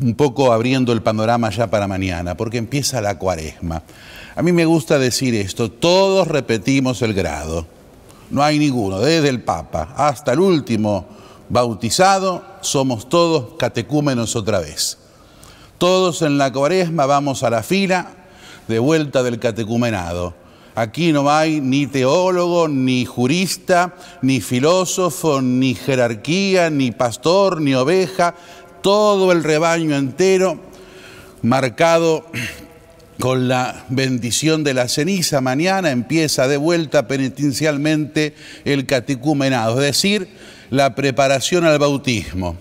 un poco abriendo el panorama ya para mañana, porque empieza la cuaresma. A mí me gusta decir esto, todos repetimos el grado, no hay ninguno, desde el Papa hasta el último bautizado, somos todos catecúmenos otra vez. Todos en la cuaresma vamos a la fila de vuelta del catecumenado. Aquí no hay ni teólogo, ni jurista, ni filósofo, ni jerarquía, ni pastor, ni oveja, todo el rebaño entero marcado con la bendición de la ceniza. Mañana empieza de vuelta penitencialmente el catecumenado, es decir, la preparación al bautismo.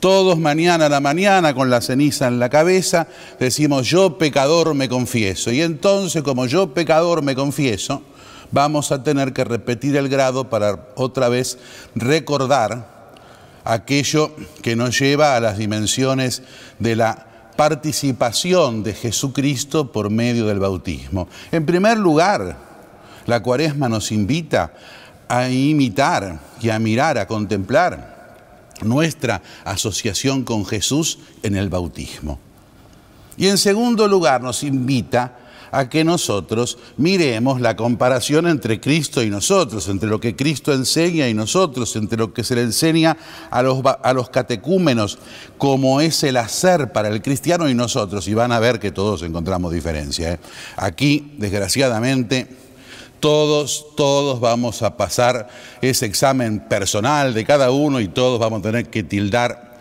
Todos mañana a la mañana con la ceniza en la cabeza decimos yo pecador me confieso. Y entonces como yo pecador me confieso, vamos a tener que repetir el grado para otra vez recordar aquello que nos lleva a las dimensiones de la participación de Jesucristo por medio del bautismo. En primer lugar, la cuaresma nos invita a imitar y a mirar, a contemplar nuestra asociación con Jesús en el bautismo. Y en segundo lugar nos invita a que nosotros miremos la comparación entre Cristo y nosotros, entre lo que Cristo enseña y nosotros, entre lo que se le enseña a los, a los catecúmenos, como es el hacer para el cristiano y nosotros. Y van a ver que todos encontramos diferencia. ¿eh? Aquí, desgraciadamente, todos, todos vamos a pasar ese examen personal de cada uno y todos vamos a tener que tildar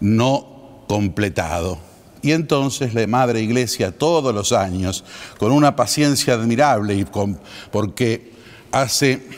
no completado. Y entonces la Madre Iglesia todos los años, con una paciencia admirable y con, porque hace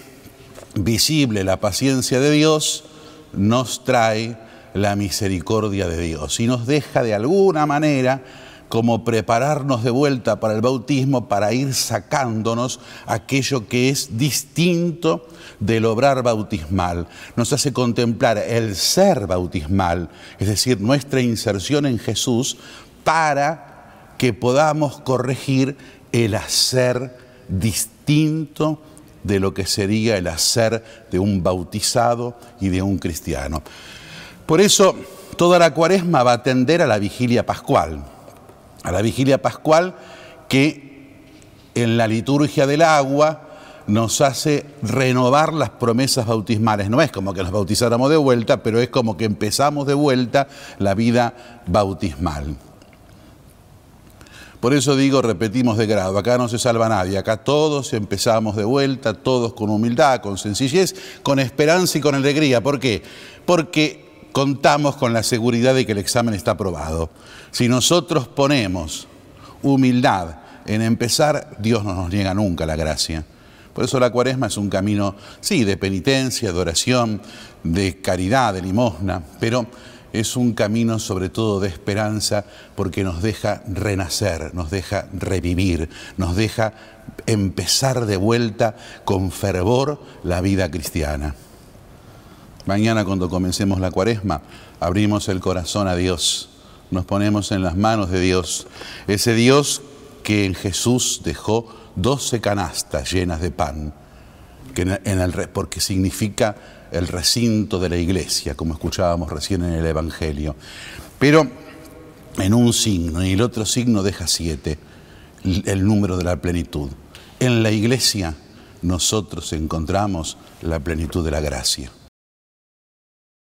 visible la paciencia de Dios, nos trae la misericordia de Dios y nos deja de alguna manera como prepararnos de vuelta para el bautismo, para ir sacándonos aquello que es distinto del obrar bautismal. Nos hace contemplar el ser bautismal, es decir, nuestra inserción en Jesús, para que podamos corregir el hacer distinto de lo que sería el hacer de un bautizado y de un cristiano. Por eso, toda la cuaresma va a tender a la vigilia pascual a la vigilia pascual que en la liturgia del agua nos hace renovar las promesas bautismales. No es como que nos bautizáramos de vuelta, pero es como que empezamos de vuelta la vida bautismal. Por eso digo, repetimos de grado, acá no se salva nadie, acá todos empezamos de vuelta, todos con humildad, con sencillez, con esperanza y con alegría. ¿Por qué? Porque contamos con la seguridad de que el examen está aprobado. Si nosotros ponemos humildad en empezar, Dios no nos niega nunca la gracia. Por eso la cuaresma es un camino, sí, de penitencia, de oración, de caridad, de limosna, pero es un camino sobre todo de esperanza porque nos deja renacer, nos deja revivir, nos deja empezar de vuelta con fervor la vida cristiana. Mañana cuando comencemos la cuaresma, abrimos el corazón a Dios, nos ponemos en las manos de Dios, ese Dios que en Jesús dejó doce canastas llenas de pan, que en el, porque significa el recinto de la iglesia, como escuchábamos recién en el Evangelio. Pero en un signo, y el otro signo deja siete, el número de la plenitud. En la iglesia nosotros encontramos la plenitud de la gracia.